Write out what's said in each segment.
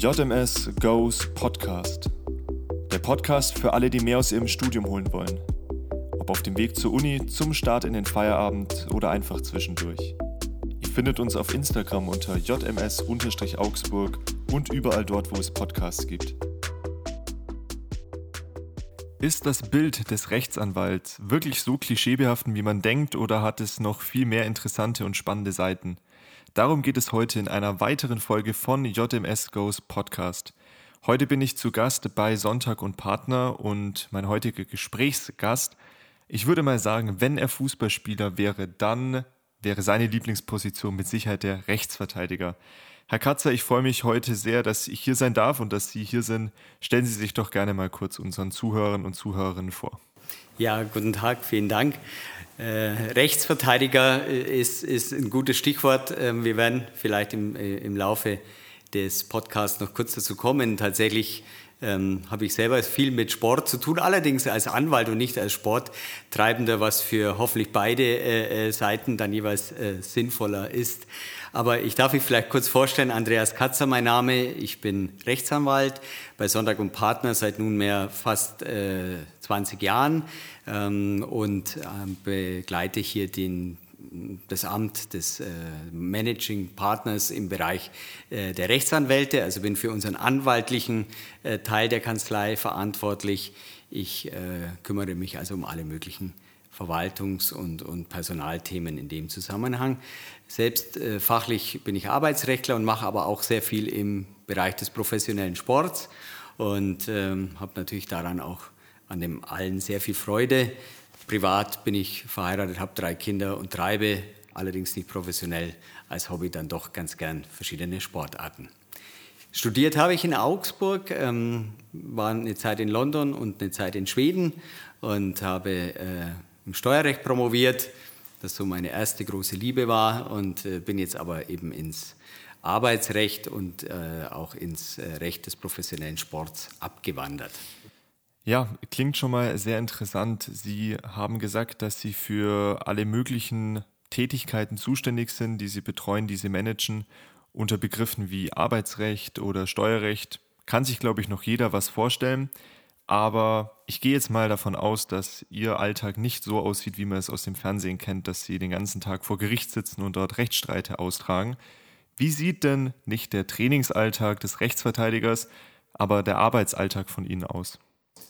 JMS Goes Podcast. Der Podcast für alle, die mehr aus ihrem Studium holen wollen. Ob auf dem Weg zur Uni, zum Start in den Feierabend oder einfach zwischendurch. Ihr findet uns auf Instagram unter jms-augsburg und überall dort, wo es Podcasts gibt. Ist das Bild des Rechtsanwalts wirklich so klischeebehaften, wie man denkt, oder hat es noch viel mehr interessante und spannende Seiten? Darum geht es heute in einer weiteren Folge von JMS Goes Podcast. Heute bin ich zu Gast bei Sonntag und Partner und mein heutiger Gesprächsgast, ich würde mal sagen, wenn er Fußballspieler wäre, dann wäre seine Lieblingsposition mit Sicherheit der Rechtsverteidiger. Herr Katzer, ich freue mich heute sehr, dass ich hier sein darf und dass Sie hier sind. Stellen Sie sich doch gerne mal kurz unseren Zuhörern und Zuhörerinnen vor. Ja, guten Tag, vielen Dank. Äh, Rechtsverteidiger ist, ist ein gutes Stichwort. Ähm, wir werden vielleicht im, äh, im Laufe des Podcasts noch kurz dazu kommen. Tatsächlich ähm, habe ich selber viel mit Sport zu tun, allerdings als Anwalt und nicht als Sporttreibender, was für hoffentlich beide äh, äh Seiten dann jeweils äh, sinnvoller ist. Aber ich darf mich vielleicht kurz vorstellen, Andreas Katzer mein Name, ich bin Rechtsanwalt bei Sonntag und Partner seit nunmehr fast äh, 20 Jahren. Ähm, und äh, begleite hier den, das Amt des äh, Managing Partners im Bereich äh, der Rechtsanwälte, also bin für unseren anwaltlichen äh, Teil der Kanzlei verantwortlich. Ich äh, kümmere mich also um alle möglichen Verwaltungs- und, und Personalthemen in dem Zusammenhang. Selbst äh, fachlich bin ich Arbeitsrechtler und mache aber auch sehr viel im Bereich des professionellen Sports und ähm, habe natürlich daran auch an dem allen sehr viel Freude. Privat bin ich verheiratet, habe drei Kinder und treibe allerdings nicht professionell als Hobby dann doch ganz gern verschiedene Sportarten. Studiert habe ich in Augsburg, ähm, war eine Zeit in London und eine Zeit in Schweden und habe äh, im Steuerrecht promoviert, das so meine erste große Liebe war und äh, bin jetzt aber eben ins Arbeitsrecht und äh, auch ins äh, Recht des professionellen Sports abgewandert. Ja, klingt schon mal sehr interessant. Sie haben gesagt, dass Sie für alle möglichen Tätigkeiten zuständig sind, die Sie betreuen, die Sie managen, unter Begriffen wie Arbeitsrecht oder Steuerrecht. Kann sich, glaube ich, noch jeder was vorstellen. Aber ich gehe jetzt mal davon aus, dass Ihr Alltag nicht so aussieht, wie man es aus dem Fernsehen kennt, dass Sie den ganzen Tag vor Gericht sitzen und dort Rechtsstreite austragen. Wie sieht denn nicht der Trainingsalltag des Rechtsverteidigers, aber der Arbeitsalltag von Ihnen aus?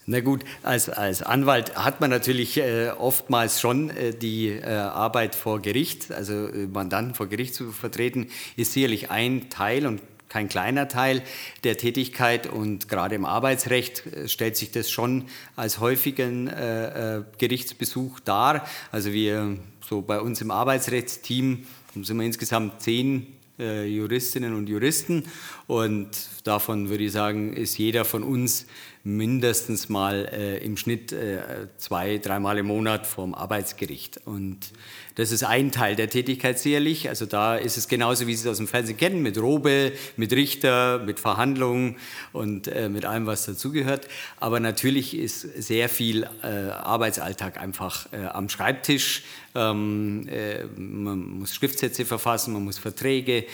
Na gut, als, als Anwalt hat man natürlich äh, oftmals schon äh, die äh, Arbeit vor Gericht, also äh, Mandanten vor Gericht zu vertreten, ist sicherlich ein Teil und kein kleiner Teil der Tätigkeit und gerade im Arbeitsrecht äh, stellt sich das schon als häufigen äh, Gerichtsbesuch dar. Also wir so bei uns im Arbeitsrechtsteam sind wir insgesamt zehn Juristinnen und Juristen und davon würde ich sagen, ist jeder von uns mindestens mal äh, im Schnitt äh, zwei, dreimal im Monat vom Arbeitsgericht. Und das ist ein Teil der Tätigkeit sicherlich. Also da ist es genauso, wie Sie es aus dem Fernsehen kennen, mit Robe, mit Richter, mit Verhandlungen und äh, mit allem, was dazugehört. Aber natürlich ist sehr viel äh, Arbeitsalltag einfach äh, am Schreibtisch. Ähm, äh, man muss Schriftsätze verfassen, man muss Verträge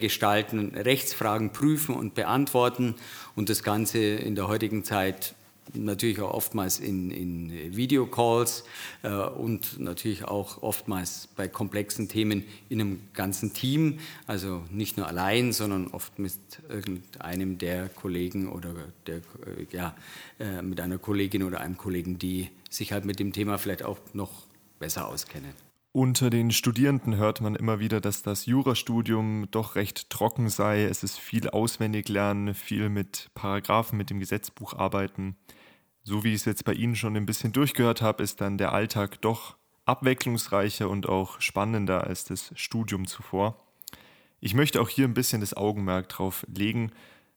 gestalten, Rechtsfragen prüfen und beantworten und das Ganze in der heutigen Zeit natürlich auch oftmals in, in Videocalls äh, und natürlich auch oftmals bei komplexen Themen in einem ganzen Team, also nicht nur allein, sondern oft mit irgendeinem der Kollegen oder der, äh, ja, äh, mit einer Kollegin oder einem Kollegen, die sich halt mit dem Thema vielleicht auch noch besser auskennen. Unter den Studierenden hört man immer wieder, dass das Jurastudium doch recht trocken sei. Es ist viel auswendig lernen, viel mit Paragraphen, mit dem Gesetzbuch arbeiten. So wie ich es jetzt bei Ihnen schon ein bisschen durchgehört habe, ist dann der Alltag doch abwechslungsreicher und auch spannender als das Studium zuvor. Ich möchte auch hier ein bisschen das Augenmerk drauf legen.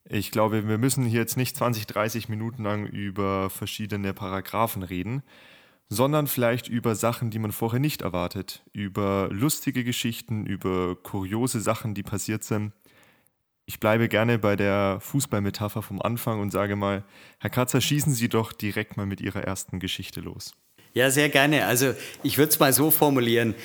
Ich glaube, wir müssen hier jetzt nicht 20, 30 Minuten lang über verschiedene Paragraphen reden sondern vielleicht über Sachen, die man vorher nicht erwartet, über lustige Geschichten, über kuriose Sachen, die passiert sind. Ich bleibe gerne bei der Fußballmetapher vom Anfang und sage mal, Herr Katzer, schießen Sie doch direkt mal mit Ihrer ersten Geschichte los. Ja, sehr gerne. Also ich würde es mal so formulieren.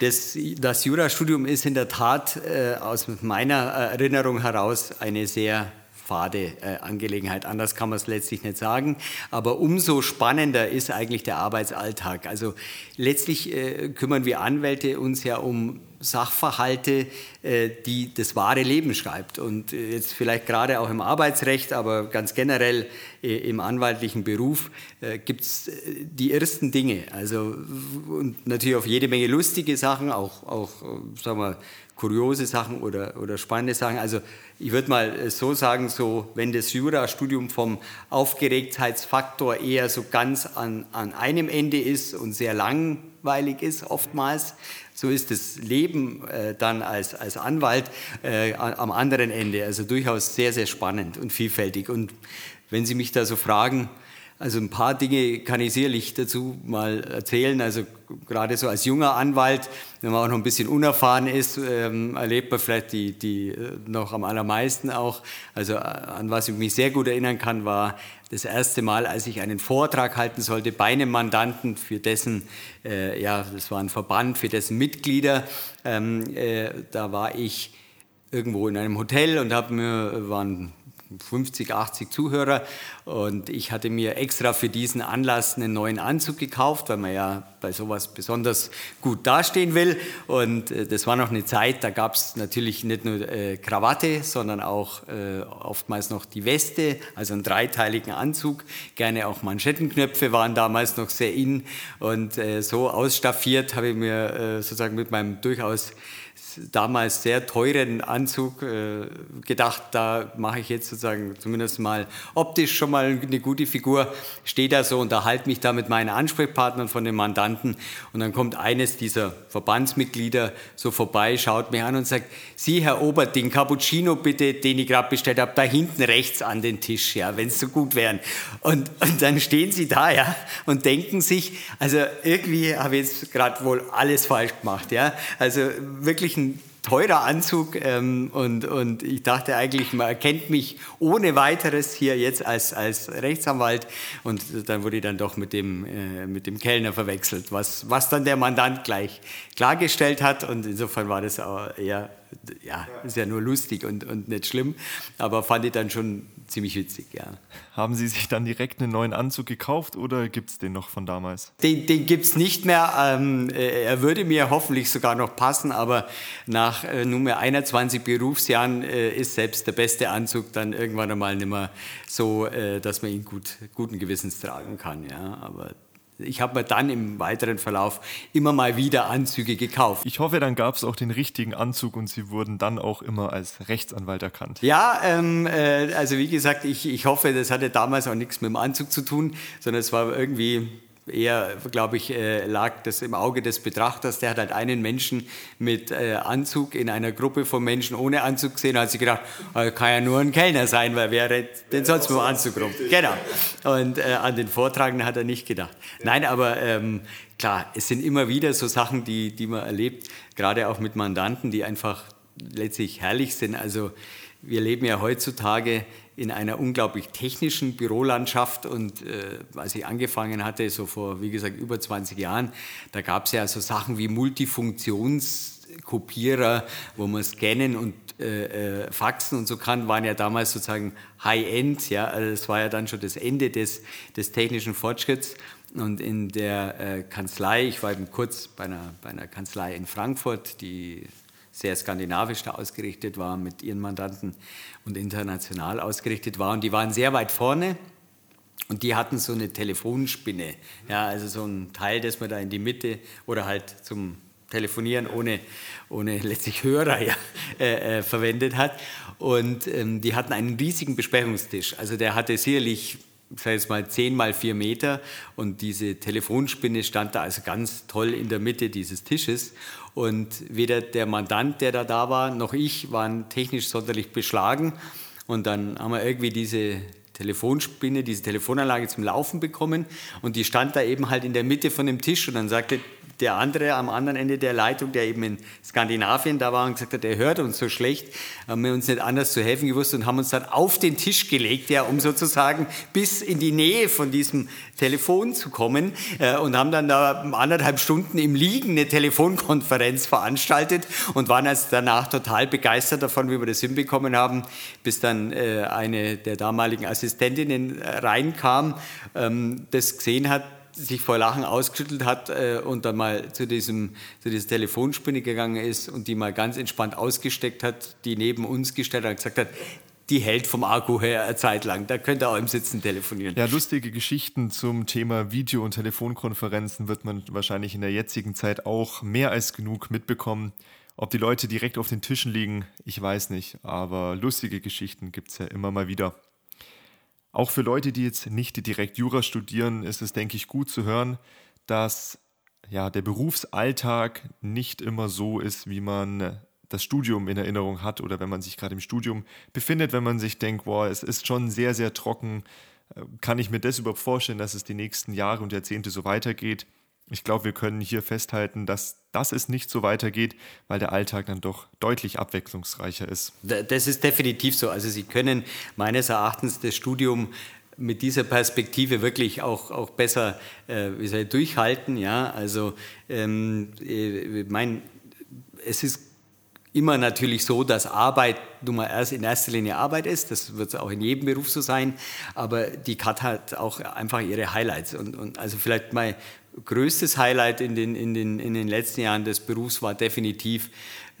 Das, das Jurastudium ist in der Tat äh, aus meiner Erinnerung heraus eine sehr fade äh, Angelegenheit. Anders kann man es letztlich nicht sagen. Aber umso spannender ist eigentlich der Arbeitsalltag. Also letztlich äh, kümmern wir Anwälte uns ja um Sachverhalte, äh, die das wahre Leben schreibt. Und äh, jetzt vielleicht gerade auch im Arbeitsrecht, aber ganz generell äh, im anwaltlichen Beruf gibt es die ersten Dinge. Also und natürlich auch jede Menge lustige Sachen, auch, auch sagen wir, kuriose Sachen oder, oder spannende Sachen. Also ich würde mal so sagen, so wenn das Jurastudium vom Aufgeregtheitsfaktor eher so ganz an, an einem Ende ist und sehr langweilig ist oftmals, so ist das Leben äh, dann als, als Anwalt äh, am anderen Ende. Also durchaus sehr, sehr spannend und vielfältig. Und wenn Sie mich da so fragen, also ein paar Dinge kann ich sicherlich dazu mal erzählen. Also gerade so als junger Anwalt, wenn man auch noch ein bisschen unerfahren ist, ähm, erlebt man vielleicht die, die äh, noch am allermeisten auch. Also äh, an was ich mich sehr gut erinnern kann, war das erste Mal, als ich einen Vortrag halten sollte bei einem Mandanten für dessen, äh, ja, das war ein Verband für dessen Mitglieder. Ähm, äh, da war ich irgendwo in einem Hotel und habe mir waren 50, 80 Zuhörer. Und ich hatte mir extra für diesen Anlass einen neuen Anzug gekauft, weil man ja bei sowas besonders gut dastehen will. Und äh, das war noch eine Zeit, da gab es natürlich nicht nur äh, Krawatte, sondern auch äh, oftmals noch die Weste, also einen dreiteiligen Anzug, gerne auch Manschettenknöpfe waren damals noch sehr in. Und äh, so ausstaffiert habe ich mir äh, sozusagen mit meinem durchaus damals sehr teuren Anzug äh, gedacht, da mache ich jetzt sozusagen zumindest mal optisch schon mal eine gute Figur, stehe da so, unterhalte mich da mit meinen Ansprechpartnern von den Mandanten und dann kommt eines dieser Verbandsmitglieder so vorbei, schaut mich an und sagt, Sie, Herr Obert, den Cappuccino bitte, den ich gerade bestellt habe, da hinten rechts an den Tisch, ja, wenn es so gut wären. Und, und dann stehen Sie da, ja, und denken sich, also irgendwie habe ich jetzt gerade wohl alles falsch gemacht, ja, also wirklich ein teurer Anzug ähm, und, und ich dachte eigentlich, man erkennt mich ohne weiteres hier jetzt als, als Rechtsanwalt. Und dann wurde ich dann doch mit dem, äh, mit dem Kellner verwechselt, was, was dann der Mandant gleich klargestellt hat. Und insofern war das auch eher, ja, ist ja nur lustig und, und nicht schlimm, aber fand ich dann schon ziemlich witzig, ja. Haben Sie sich dann direkt einen neuen Anzug gekauft oder gibt es den noch von damals? Den, den gibt es nicht mehr. Ähm, äh, er würde mir hoffentlich sogar noch passen, aber nach äh, nunmehr 21 Berufsjahren äh, ist selbst der beste Anzug dann irgendwann einmal nicht mehr so, äh, dass man ihn gut, guten Gewissens tragen kann. Ja. Aber ich habe mir dann im weiteren Verlauf immer mal wieder Anzüge gekauft. Ich hoffe, dann gab es auch den richtigen Anzug und Sie wurden dann auch immer als Rechtsanwalt erkannt. Ja, ähm, äh, also wie gesagt, ich, ich hoffe, das hatte damals auch nichts mit dem Anzug zu tun, sondern es war irgendwie eher, glaube ich, äh, lag das im Auge des Betrachters. Der hat halt einen Menschen mit äh, Anzug in einer Gruppe von Menschen ohne Anzug gesehen und hat sich gedacht, äh, kann ja nur ein Kellner sein, weil wer rennt denn sonst mit dem Anzug rum? Genau. Und äh, an den Vortragenden hat er nicht gedacht. Nein, aber ähm, klar, es sind immer wieder so Sachen, die, die man erlebt, gerade auch mit Mandanten, die einfach letztlich herrlich sind. Also wir leben ja heutzutage in einer unglaublich technischen Bürolandschaft und äh, als ich angefangen hatte, so vor, wie gesagt, über 20 Jahren, da gab es ja so Sachen wie Multifunktionskopierer, wo man scannen und äh, äh, faxen und so kann, waren ja damals sozusagen High-End, ja, also das war ja dann schon das Ende des, des technischen Fortschritts. Und in der äh, Kanzlei, ich war eben kurz bei einer, bei einer Kanzlei in Frankfurt, die sehr skandinavisch da ausgerichtet war mit ihren Mandanten und international ausgerichtet war. Und die waren sehr weit vorne. Und die hatten so eine Telefonspinne, ja, also so ein Teil, das man da in die Mitte oder halt zum Telefonieren ohne, ohne letztlich Hörer ja, äh, äh, verwendet hat. Und ähm, die hatten einen riesigen Besprechungstisch. Also der hatte sicherlich ich sage jetzt mal 10 mal 4 Meter. Und diese Telefonspinne stand da also ganz toll in der Mitte dieses Tisches. Und weder der Mandant, der da da war, noch ich waren technisch sonderlich beschlagen. Und dann haben wir irgendwie diese Telefonspinne, diese Telefonanlage zum Laufen bekommen. Und die stand da eben halt in der Mitte von dem Tisch. Und dann sagte der andere am anderen Ende der Leitung, der eben in Skandinavien da war und gesagt hat, der hört uns so schlecht, haben wir uns nicht anders zu helfen gewusst und haben uns dann auf den Tisch gelegt, ja, um sozusagen bis in die Nähe von diesem Telefon zu kommen äh, und haben dann da anderthalb Stunden im Liegen eine Telefonkonferenz veranstaltet und waren also danach total begeistert davon, wie wir das hinbekommen haben, bis dann äh, eine der damaligen Assistentinnen reinkam, ähm, das gesehen hat, sich vor Lachen ausgeschüttelt hat äh, und dann mal zu, diesem, zu dieser Telefonspinne gegangen ist und die mal ganz entspannt ausgesteckt hat, die neben uns gestellt hat und gesagt hat, die hält vom Akku her eine Zeit lang. Da könnt ihr auch im Sitzen telefonieren. Ja, lustige Geschichten zum Thema Video- und Telefonkonferenzen wird man wahrscheinlich in der jetzigen Zeit auch mehr als genug mitbekommen. Ob die Leute direkt auf den Tischen liegen, ich weiß nicht, aber lustige Geschichten gibt es ja immer mal wieder. Auch für Leute, die jetzt nicht direkt Jura studieren, ist es, denke ich, gut zu hören, dass ja, der Berufsalltag nicht immer so ist, wie man das Studium in Erinnerung hat oder wenn man sich gerade im Studium befindet, wenn man sich denkt, boah, es ist schon sehr, sehr trocken, äh, kann ich mir das überhaupt vorstellen, dass es die nächsten Jahre und Jahrzehnte so weitergeht? Ich glaube, wir können hier festhalten, dass, dass es nicht so weitergeht, weil der Alltag dann doch deutlich abwechslungsreicher ist. Das ist definitiv so. Also Sie können meines Erachtens das Studium mit dieser Perspektive wirklich auch, auch besser äh, wie soll ich, durchhalten. Ja? Also ähm, äh, mein, es ist immer natürlich so, dass Arbeit nun mal erst in erster Linie Arbeit ist. Das wird auch in jedem Beruf so sein. Aber die Cut hat auch einfach ihre Highlights. Und, und also vielleicht mein größtes Highlight in den, in, den, in den letzten Jahren des Berufs war definitiv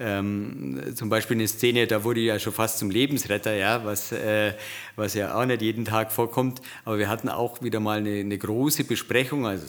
ähm, zum Beispiel eine Szene, da wurde ich ja schon fast zum Lebensretter, ja, was, äh, was ja auch nicht jeden Tag vorkommt. Aber wir hatten auch wieder mal eine, eine große Besprechung, also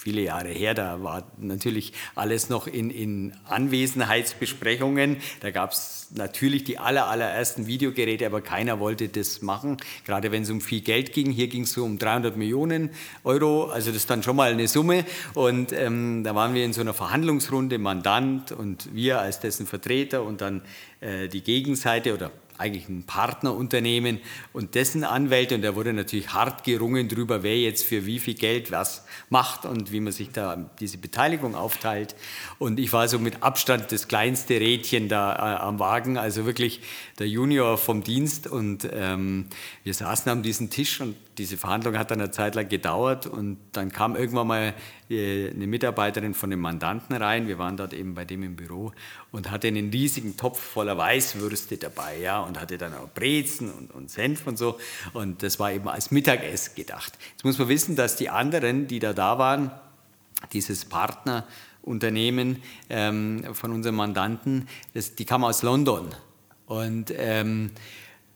viele Jahre her, da war natürlich alles noch in, in Anwesenheitsbesprechungen. Da gab es natürlich die aller, allerersten Videogeräte, aber keiner wollte das machen, gerade wenn es um viel Geld ging. Hier ging es so um 300 Millionen Euro, also das ist dann schon mal eine Summe. Und ähm, da waren wir in so einer Verhandlungsrunde, Mandant und wir als dessen Vertreter und dann äh, die Gegenseite oder eigentlich ein Partnerunternehmen und dessen Anwälte und da wurde natürlich hart gerungen darüber, wer jetzt für wie viel Geld was macht und wie man sich da diese Beteiligung aufteilt. Und ich war so mit Abstand das kleinste Rädchen da äh, am Wagen, also wirklich der Junior vom Dienst und ähm, wir saßen am diesem Tisch und diese Verhandlung hat dann eine Zeit lang gedauert und dann kam irgendwann mal äh, eine Mitarbeiterin von dem Mandanten rein. Wir waren dort eben bei dem im Büro und hatte einen riesigen Topf voller Weißwürste dabei, ja, und hatte dann auch Brezen und, und Senf und so. Und das war eben als Mittagessen gedacht. Jetzt muss man wissen, dass die anderen, die da da waren, dieses Partnerunternehmen ähm, von unserem Mandanten, das, die kamen aus London. Und ähm,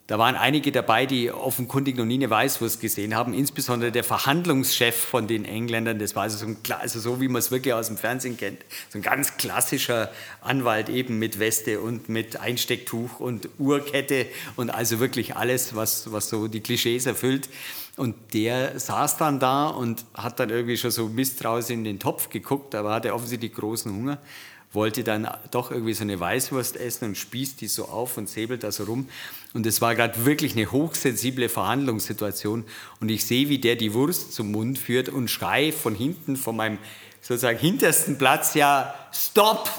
da waren einige dabei, die offenkundig noch nie eine Weißwurst gesehen haben, insbesondere der Verhandlungschef von den Engländern. Das war also so, ein, also so wie man es wirklich aus dem Fernsehen kennt. So ein ganz klassischer Anwalt eben mit Weste und mit Einstecktuch und Uhrkette und also wirklich alles, was, was so die Klischees erfüllt. Und der saß dann da und hat dann irgendwie schon so misstrauisch in den Topf geguckt, aber hatte offensichtlich großen Hunger wollte dann doch irgendwie so eine Weißwurst essen und spießt die so auf und säbelt da so rum. Und es war gerade wirklich eine hochsensible Verhandlungssituation. Und ich sehe, wie der die Wurst zum Mund führt und schrei von hinten, von meinem sozusagen hintersten Platz, ja, stopp!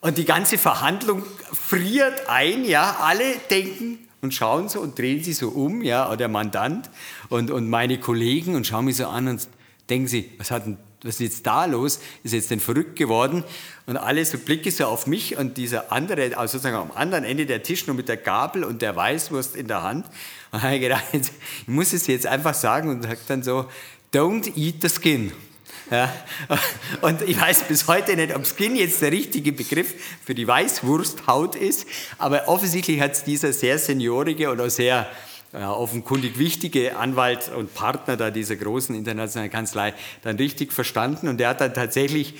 Und die ganze Verhandlung friert ein, ja, alle denken und schauen so und drehen sich so um, ja, der Mandant und, und meine Kollegen und schauen mich so an und denken sie, was hat denn was ist jetzt da los? Ist jetzt denn verrückt geworden? Und alle so Blicke so auf mich und dieser andere, also sozusagen am anderen Ende der Tisch nur mit der Gabel und der Weißwurst in der Hand. Und habe ich gedacht, ich muss es jetzt einfach sagen und sagt dann so, don't eat the skin. Ja. Und ich weiß bis heute nicht, ob Skin jetzt der richtige Begriff für die Weißwursthaut ist, aber offensichtlich hat es dieser sehr seniorige oder sehr offenkundig wichtige Anwalt und Partner da dieser großen internationalen Kanzlei dann richtig verstanden und der hat dann tatsächlich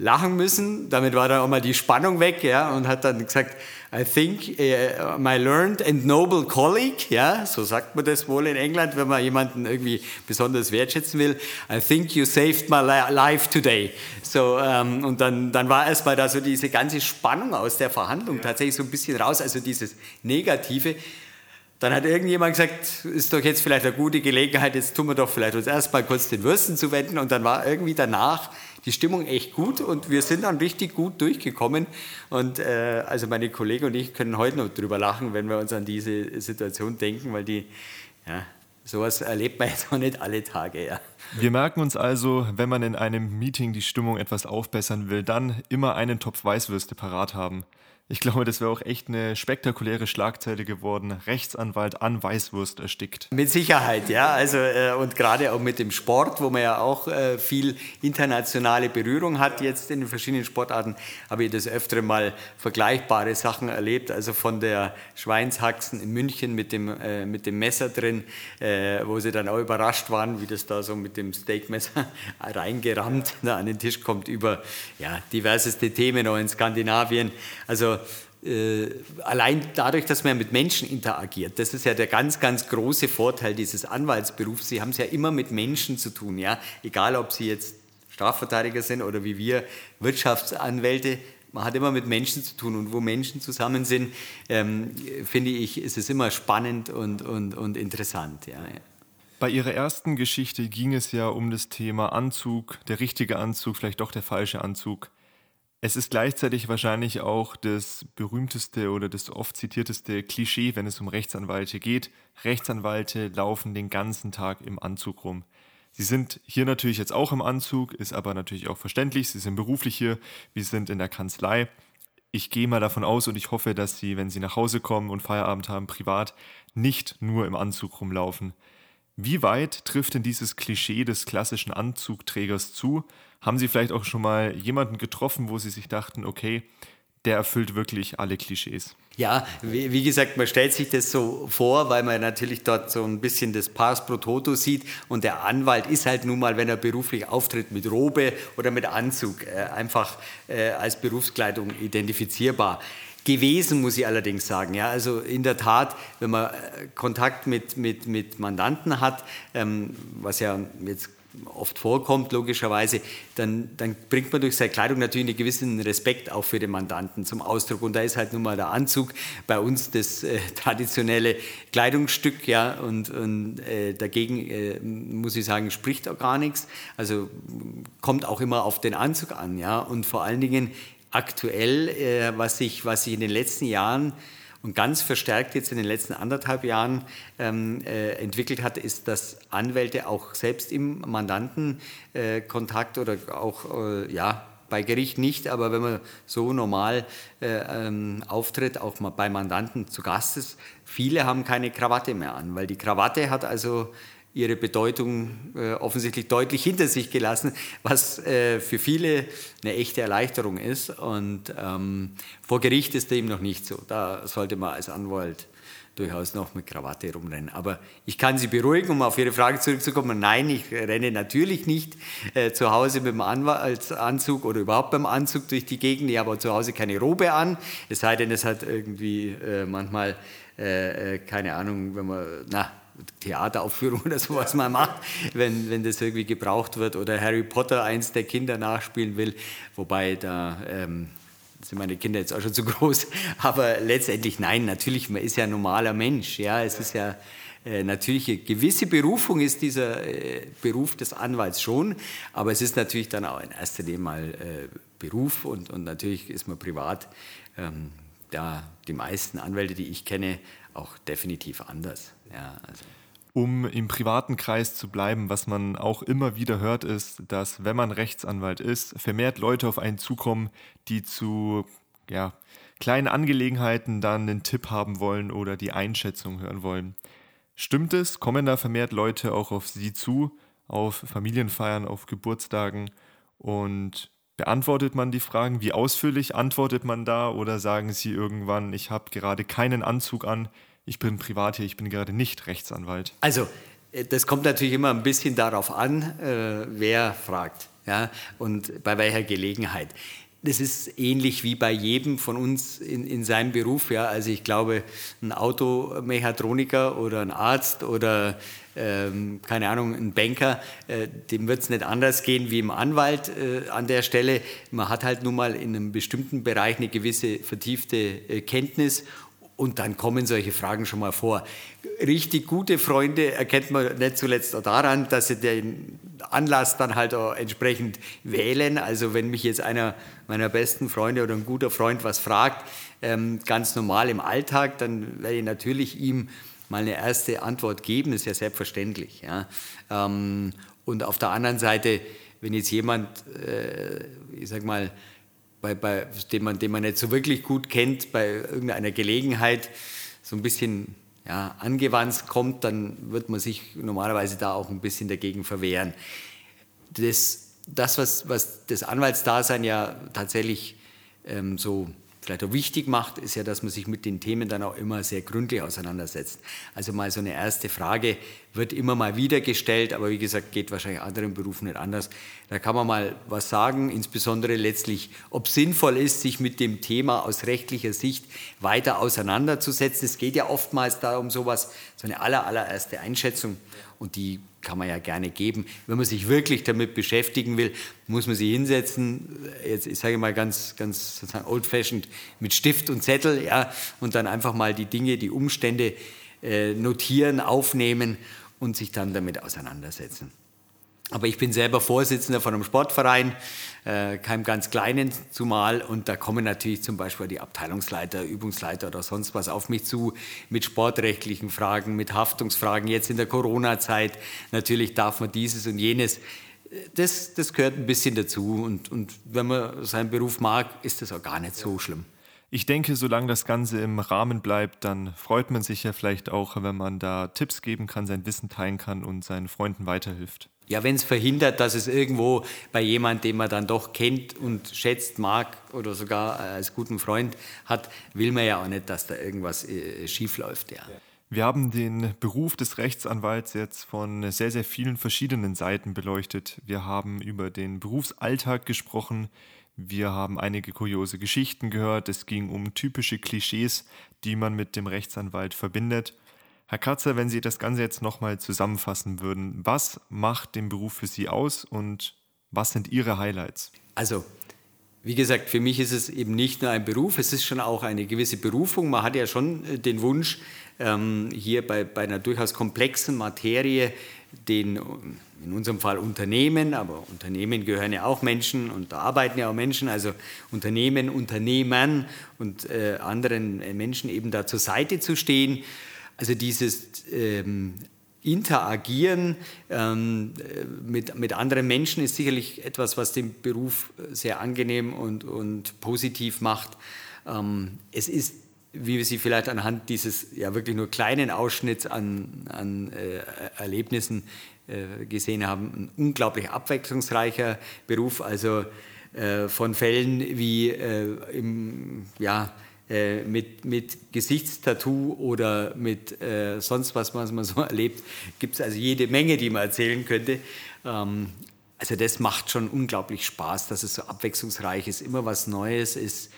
lachen müssen. Damit war dann auch mal die Spannung weg, ja, und hat dann gesagt, I think uh, my learned and noble colleague, ja, so sagt man das wohl in England, wenn man jemanden irgendwie besonders wertschätzen will. I think you saved my life today. So ähm, und dann dann war erstmal da so diese ganze Spannung aus der Verhandlung tatsächlich so ein bisschen raus, also dieses Negative. Dann hat irgendjemand gesagt, ist doch jetzt vielleicht eine gute Gelegenheit, jetzt tun wir doch vielleicht uns erstmal kurz den Würsten zu wenden. Und dann war irgendwie danach die Stimmung echt gut und wir sind dann richtig gut durchgekommen. Und äh, also meine Kollegen und ich können heute noch drüber lachen, wenn wir uns an diese Situation denken, weil die, ja, sowas erlebt man jetzt auch nicht alle Tage. Ja. Wir merken uns also, wenn man in einem Meeting die Stimmung etwas aufbessern will, dann immer einen Topf Weißwürste parat haben. Ich glaube, das wäre auch echt eine spektakuläre Schlagzeile geworden. Rechtsanwalt an Weißwurst erstickt. Mit Sicherheit, ja. Also, äh, und gerade auch mit dem Sport, wo man ja auch äh, viel internationale Berührung hat, jetzt in den verschiedenen Sportarten, habe ich das öfter mal vergleichbare Sachen erlebt. Also von der Schweinshaxen in München mit dem, äh, mit dem Messer drin, äh, wo sie dann auch überrascht waren, wie das da so mit dem Steakmesser reingerammt an den Tisch kommt, über ja, diverseste Themen auch in Skandinavien. Also äh, allein dadurch, dass man mit Menschen interagiert, das ist ja der ganz, ganz große Vorteil dieses Anwaltsberufs. Sie haben es ja immer mit Menschen zu tun, ja, egal ob Sie jetzt Strafverteidiger sind oder wie wir Wirtschaftsanwälte. Man hat immer mit Menschen zu tun und wo Menschen zusammen sind, ähm, finde ich, ist es immer spannend und, und, und interessant. Ja. Bei Ihrer ersten Geschichte ging es ja um das Thema Anzug, der richtige Anzug, vielleicht doch der falsche Anzug. Es ist gleichzeitig wahrscheinlich auch das berühmteste oder das oft zitierteste Klischee, wenn es um Rechtsanwälte geht. Rechtsanwälte laufen den ganzen Tag im Anzug rum. Sie sind hier natürlich jetzt auch im Anzug, ist aber natürlich auch verständlich. Sie sind beruflich hier, wir sind in der Kanzlei. Ich gehe mal davon aus und ich hoffe, dass Sie, wenn Sie nach Hause kommen und Feierabend haben, privat, nicht nur im Anzug rumlaufen. Wie weit trifft denn dieses Klischee des klassischen Anzugträgers zu? Haben Sie vielleicht auch schon mal jemanden getroffen, wo Sie sich dachten, okay, der erfüllt wirklich alle Klischees? Ja, wie, wie, gesagt, man stellt sich das so vor, weil man natürlich dort so ein bisschen das Pars pro Toto sieht und der Anwalt ist halt nun mal, wenn er beruflich auftritt, mit Robe oder mit Anzug äh, einfach äh, als Berufskleidung identifizierbar gewesen, muss ich allerdings sagen. Ja, also in der Tat, wenn man äh, Kontakt mit, mit, mit Mandanten hat, ähm, was ja jetzt oft vorkommt, logischerweise, dann, dann bringt man durch seine Kleidung natürlich einen gewissen Respekt auch für den Mandanten zum Ausdruck. Und da ist halt nun mal der Anzug bei uns das äh, traditionelle Kleidungsstück, ja, und, und äh, dagegen äh, muss ich sagen, spricht auch gar nichts. Also kommt auch immer auf den Anzug an, ja, und vor allen Dingen aktuell, äh, was sich was ich in den letzten Jahren und ganz verstärkt jetzt in den letzten anderthalb Jahren ähm, äh, entwickelt hat, ist, dass Anwälte auch selbst im Mandantenkontakt äh, oder auch äh, ja, bei Gericht nicht, aber wenn man so normal äh, ähm, auftritt, auch mal bei Mandanten zu Gast ist, viele haben keine Krawatte mehr an, weil die Krawatte hat also ihre Bedeutung äh, offensichtlich deutlich hinter sich gelassen, was äh, für viele eine echte Erleichterung ist. Und ähm, vor Gericht ist dem noch nicht so. Da sollte man als Anwalt durchaus noch mit Krawatte rumrennen. Aber ich kann Sie beruhigen, um auf Ihre Frage zurückzukommen. Nein, ich renne natürlich nicht äh, zu Hause mit dem Anwaltsanzug oder überhaupt beim Anzug durch die Gegend. Ich habe zu Hause keine Robe an, es sei denn, es hat irgendwie äh, manchmal, äh, äh keine Ahnung, wenn man, na, Theateraufführung oder sowas mal macht, wenn, wenn das irgendwie gebraucht wird oder Harry Potter eins der Kinder nachspielen will, wobei da ähm, sind meine Kinder jetzt auch schon zu groß, aber letztendlich nein, natürlich, man ist ja ein normaler Mensch, ja, es ist ja äh, natürlich eine gewisse Berufung ist dieser äh, Beruf des Anwalts schon, aber es ist natürlich dann auch in erster Linie mal äh, Beruf und, und natürlich ist man privat ähm, da die meisten Anwälte, die ich kenne, auch definitiv anders. Ja, also. Um im privaten Kreis zu bleiben, was man auch immer wieder hört, ist, dass wenn man Rechtsanwalt ist, vermehrt Leute auf einen zukommen, die zu ja, kleinen Angelegenheiten dann einen Tipp haben wollen oder die Einschätzung hören wollen. Stimmt es? Kommen da vermehrt Leute auch auf Sie zu, auf Familienfeiern, auf Geburtstagen und beantwortet man die Fragen? Wie ausführlich antwortet man da oder sagen Sie irgendwann, ich habe gerade keinen Anzug an, ich bin privat hier, ich bin gerade nicht Rechtsanwalt? Also, äh, das kommt natürlich immer ein bisschen darauf an, äh, wer fragt ja, und bei welcher Gelegenheit. Das ist ähnlich wie bei jedem von uns in, in seinem Beruf. Ja. Also ich glaube, ein Automechatroniker oder ein Arzt oder ähm, keine Ahnung, ein Banker, äh, dem wird es nicht anders gehen wie im Anwalt äh, an der Stelle. Man hat halt nun mal in einem bestimmten Bereich eine gewisse vertiefte äh, Kenntnis Und dann kommen solche Fragen schon mal vor. Richtig gute Freunde erkennt man nicht zuletzt auch daran, dass sie den Anlass dann halt auch entsprechend wählen. Also wenn mich jetzt einer meiner besten Freunde oder ein guter Freund was fragt, ähm, ganz normal im Alltag, dann werde ich natürlich ihm mal eine erste Antwort geben, ist ja selbstverständlich. Ja. Ähm, und auf der anderen Seite, wenn jetzt jemand, äh, ich sag mal, bei, bei, den, man, den man nicht so wirklich gut kennt, bei irgendeiner Gelegenheit so ein bisschen ja, angewandt kommt, dann wird man sich normalerweise da auch ein bisschen dagegen verwehren. Das, das was, was das Anwaltsdasein ja tatsächlich ähm, so vielleicht auch wichtig macht, ist ja, dass man sich mit den Themen dann auch immer sehr gründlich auseinandersetzt. Also mal so eine erste Frage wird immer mal wieder gestellt, aber wie gesagt, geht wahrscheinlich anderen Berufen nicht anders. Da kann man mal was sagen, insbesondere letztlich, ob sinnvoll ist, sich mit dem Thema aus rechtlicher Sicht weiter auseinanderzusetzen. Es geht ja oftmals darum, sowas, so eine aller, allererste Einschätzung und die kann man ja gerne geben. Wenn man sich wirklich damit beschäftigen will, muss man sich hinsetzen, jetzt ich sage mal ganz, ganz old-fashioned, mit Stift und Zettel, ja, und dann einfach mal die Dinge, die Umstände äh, notieren, aufnehmen und sich dann damit auseinandersetzen. Aber ich bin selber Vorsitzender von einem Sportverein, äh, keinem ganz kleinen zumal. Und da kommen natürlich zum Beispiel die Abteilungsleiter, Übungsleiter oder sonst was auf mich zu mit sportrechtlichen Fragen, mit Haftungsfragen. Jetzt in der Corona-Zeit natürlich darf man dieses und jenes. Das, das gehört ein bisschen dazu. Und, und wenn man seinen Beruf mag, ist das auch gar nicht so schlimm. Ich denke, solange das Ganze im Rahmen bleibt, dann freut man sich ja vielleicht auch, wenn man da Tipps geben kann, sein Wissen teilen kann und seinen Freunden weiterhilft. Ja, wenn es verhindert, dass es irgendwo bei jemand, den man dann doch kennt und schätzt, mag oder sogar als guten Freund hat, will man ja auch nicht, dass da irgendwas äh, schief. Ja. Wir haben den Beruf des Rechtsanwalts jetzt von sehr, sehr vielen verschiedenen Seiten beleuchtet. Wir haben über den Berufsalltag gesprochen. Wir haben einige kuriose Geschichten gehört. Es ging um typische Klischees, die man mit dem Rechtsanwalt verbindet. Herr Katzer, wenn Sie das Ganze jetzt nochmal zusammenfassen würden, was macht den Beruf für Sie aus und was sind Ihre Highlights? Also, wie gesagt, für mich ist es eben nicht nur ein Beruf, es ist schon auch eine gewisse Berufung. Man hat ja schon äh, den Wunsch, ähm, hier bei, bei einer durchaus komplexen Materie den, in unserem Fall Unternehmen, aber Unternehmen gehören ja auch Menschen und da arbeiten ja auch Menschen, also Unternehmen, Unternehmern und äh, anderen Menschen eben da zur Seite zu stehen also dieses ähm, Interagieren ähm, mit, mit anderen Menschen ist sicherlich etwas, was den Beruf sehr angenehm und, und positiv macht. Ähm, es ist, wie wir Sie vielleicht anhand dieses ja wirklich nur kleinen Ausschnitts an, an äh, Erlebnissen äh, gesehen haben, ein unglaublich abwechslungsreicher Beruf. Also äh, von Fällen wie äh, im, ja, äh, mit, mit Gesichtstattoo oder mit äh, sonst was, was man so erlebt, gibt es also jede Menge, die man erzählen könnte. Ähm, also das macht schon unglaublich Spaß, dass es so abwechslungsreich ist, immer was Neues ist.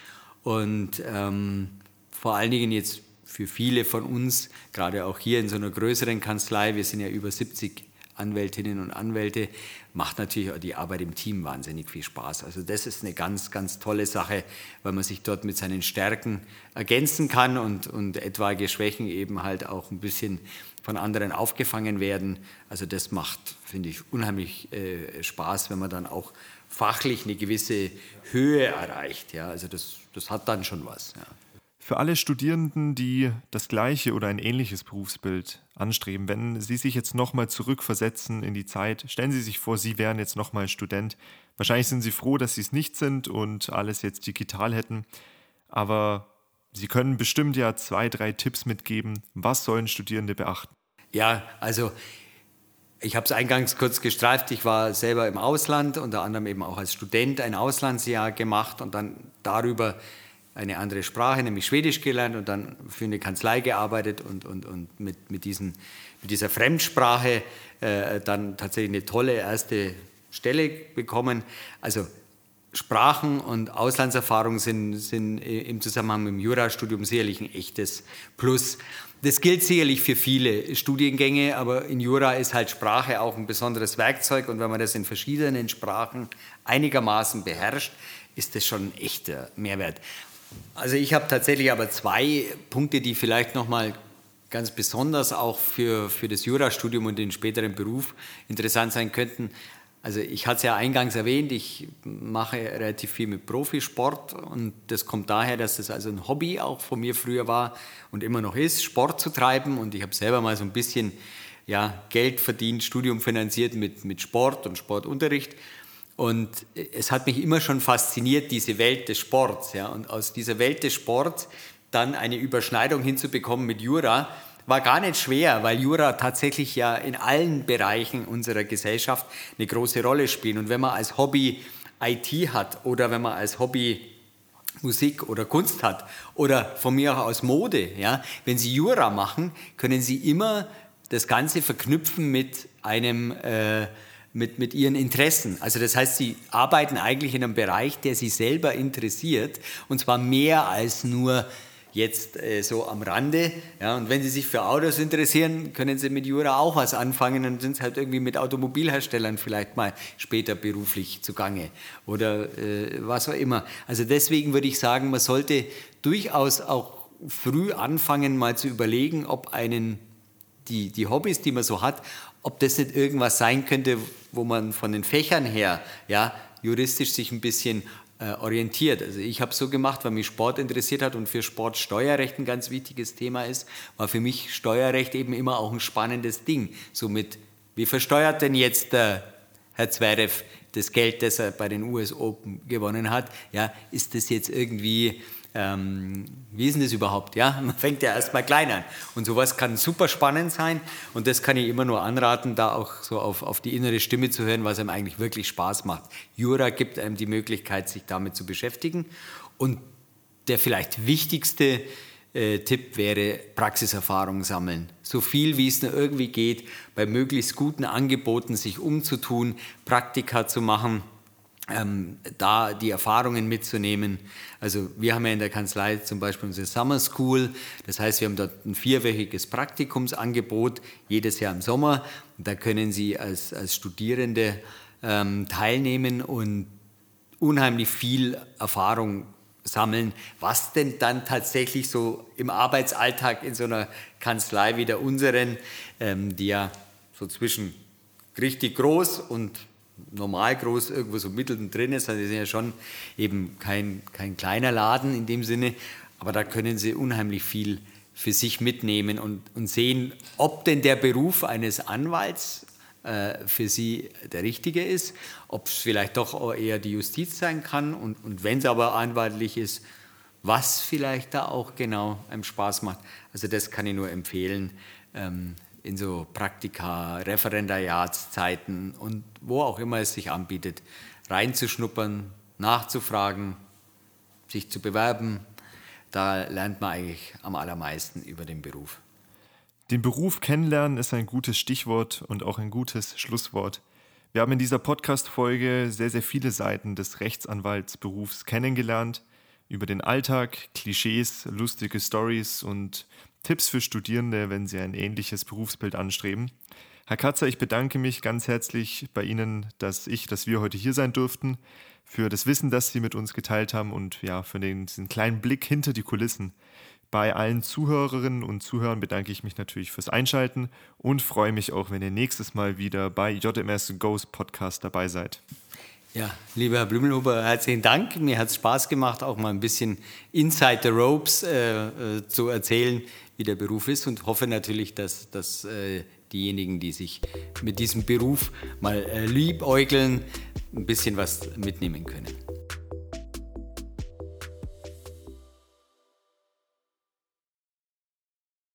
Und ähm, vor allen Dingen jetzt für viele von uns, gerade auch hier in so einer größeren Kanzlei, wir sind ja über 70 Anwältinnen und Anwälte, macht natürlich auch die Arbeit im Team wahnsinnig viel Spaß. Also das ist eine ganz, ganz tolle Sache, weil man sich dort mit seinen Stärken ergänzen kann und, und etwaige Schwächen eben halt auch ein bisschen von anderen aufgefangen werden. Also das macht, finde ich, unheimlich äh, Spaß, wenn man dann auch fachlich eine gewisse Höhe erreicht. Ja, also das, das hat dann schon was. Ja. Für alle Studierenden, die das gleiche oder ein ähnliches Berufsbild anstreben, wenn Sie sich jetzt nochmal zurückversetzen in die Zeit, stellen Sie sich vor, Sie wären jetzt nochmal Student. Wahrscheinlich sind Sie froh, dass Sie es nicht sind und alles jetzt digital hätten. Aber Sie können bestimmt ja zwei, drei Tipps mitgeben. Was sollen Studierende beachten? Ja, also ich habe es eingangs kurz gestreift. Ich war selber im Ausland, unter anderem eben auch als Student ein Auslandsjahr gemacht und dann darüber eine andere Sprache, nämlich Schwedisch gelernt und dann für eine Kanzlei gearbeitet und, und, und mit, mit, diesen, mit dieser Fremdsprache äh, dann tatsächlich eine tolle erste Stelle bekommen. Also Sprachen und Auslandserfahrung sind, sind im Zusammenhang mit dem Jurastudium sicherlich ein echtes Plus. Das gilt sicherlich für viele Studiengänge, aber in Jura ist halt Sprache auch ein besonderes Werkzeug und wenn man das in verschiedenen Sprachen einigermaßen beherrscht, ist das schon ein echter Mehrwert. Also ich habe tatsächlich aber zwei Punkte, die vielleicht nochmal ganz besonders auch für, für das Jurastudium und den späteren Beruf interessant sein könnten. Also ich hatte es ja eingangs erwähnt, ich mache relativ viel mit Profisport und das kommt daher, dass das also ein Hobby auch von mir früher war und immer noch ist, Sport zu treiben und ich habe selber mal so ein bisschen ja, Geld verdient, Studium finanziert mit, mit Sport und Sportunterricht und es hat mich immer schon fasziniert, diese Welt des Sports ja und aus dieser Welt des Sports dann eine Überschneidung hinzubekommen mit Jura, war gar nicht schwer, weil Jura tatsächlich ja in allen Bereichen unserer Gesellschaft eine große Rolle spielt. Und wenn man als Hobby IT hat oder wenn man als Hobby Musik oder Kunst hat oder von mir aus Mode, ja, wenn Sie Jura machen, können Sie immer das Ganze verknüpfen mit einem äh, mit, mit ihren Interessen. Also das heißt, sie arbeiten eigentlich in einem Bereich, der sie selber interessiert und zwar mehr als nur jetzt äh, so am Rande. Ja, und wenn Sie sich für Autos interessieren, können Sie mit Jura auch was anfangen und sind halt irgendwie mit Automobilherstellern vielleicht mal später beruflich zugange oder äh, was auch immer. Also deswegen würde ich sagen, man sollte durchaus auch früh anfangen, mal zu überlegen, ob einen die, die Hobbys, die man so hat, ob das nicht irgendwas sein könnte, wo man von den Fächern her ja, juristisch sich ein bisschen äh, orientiert. Also ich habe so gemacht, weil mich Sport interessiert hat und für Sport Steuerrecht ein ganz wichtiges Thema ist, war für mich Steuerrecht eben immer auch ein spannendes Ding. Somit, wie versteuert denn jetzt der Herr Zverev das Geld, das er bei den US Open gewonnen hat? Ja, ist das jetzt irgendwie ähm, wie ist denn das überhaupt? Ja, man fängt ja erstmal klein an. Und sowas kann super spannend sein. Und das kann ich immer nur anraten, da auch so auf, auf die innere Stimme zu hören, was einem eigentlich wirklich Spaß macht. Jura gibt einem die Möglichkeit, sich damit zu beschäftigen. Und der vielleicht wichtigste äh, Tipp wäre Praxiserfahrung sammeln. So viel wie es nur irgendwie geht, bei möglichst guten Angeboten sich umzutun, Praktika zu machen ähm, da die Erfahrungen mitzunehmen. Also wir haben ja in der Kanzlei zum Beispiel unsere Summer School, das heißt, wir haben dort ein vierwöchiges Praktikumsangebot jedes Jahr im Sommer. Da können Sie als, als Studierende ähm, teilnehmen und unheimlich viel Erfahrung sammeln, was denn dann tatsächlich so im Arbeitsalltag in so einer Kanzlei wie der unseren, ähm, die ja so zwischen richtig groß und normal groß irgendwo so mittendrin ist. Also die sind ja schon eben kein, kein kleiner Laden in dem Sinne, aber da können sie unheimlich viel für sich mitnehmen und, und sehen, ob denn der Beruf eines Anwalts für sie der richtige ist, ob es vielleicht doch eher die Justiz sein kann und, und wenn es aber anwaltlich ist, was vielleicht da auch genau einem Spaß macht. Also das kann ich nur empfehlen. Ähm, in so Praktika, Referendariatszeiten und wo auch immer es sich anbietet, reinzuschnuppern, nachzufragen, sich zu bewerben. Da lernt man eigentlich am allermeisten über den Beruf. Den Beruf kennenlernen ist ein gutes Stichwort und auch ein gutes Schlusswort. Wir haben in dieser Podcast-Folge sehr, sehr viele Seiten des Rechtsanwaltsberufs kennengelernt. Über den Alltag, Klischees, lustige Stories und Tipps für Studierende, wenn sie ein ähnliches Berufsbild anstreben. Herr Katzer, ich bedanke mich ganz herzlich bei Ihnen, dass ich, dass wir heute hier sein durften, für das Wissen, das Sie mit uns geteilt haben und ja, für den, diesen kleinen Blick hinter die Kulissen. Bei allen Zuhörerinnen und Zuhörern bedanke ich mich natürlich fürs Einschalten und freue mich auch, wenn ihr nächstes Mal wieder bei JMS Ghost Podcast dabei seid. Ja, lieber Herr Blümelhuber, herzlichen Dank. Mir hat es Spaß gemacht, auch mal ein bisschen Inside the Ropes äh, äh, zu erzählen, wie der Beruf ist und hoffe natürlich, dass, dass äh, diejenigen, die sich mit diesem Beruf mal äh, liebäugeln, ein bisschen was mitnehmen können.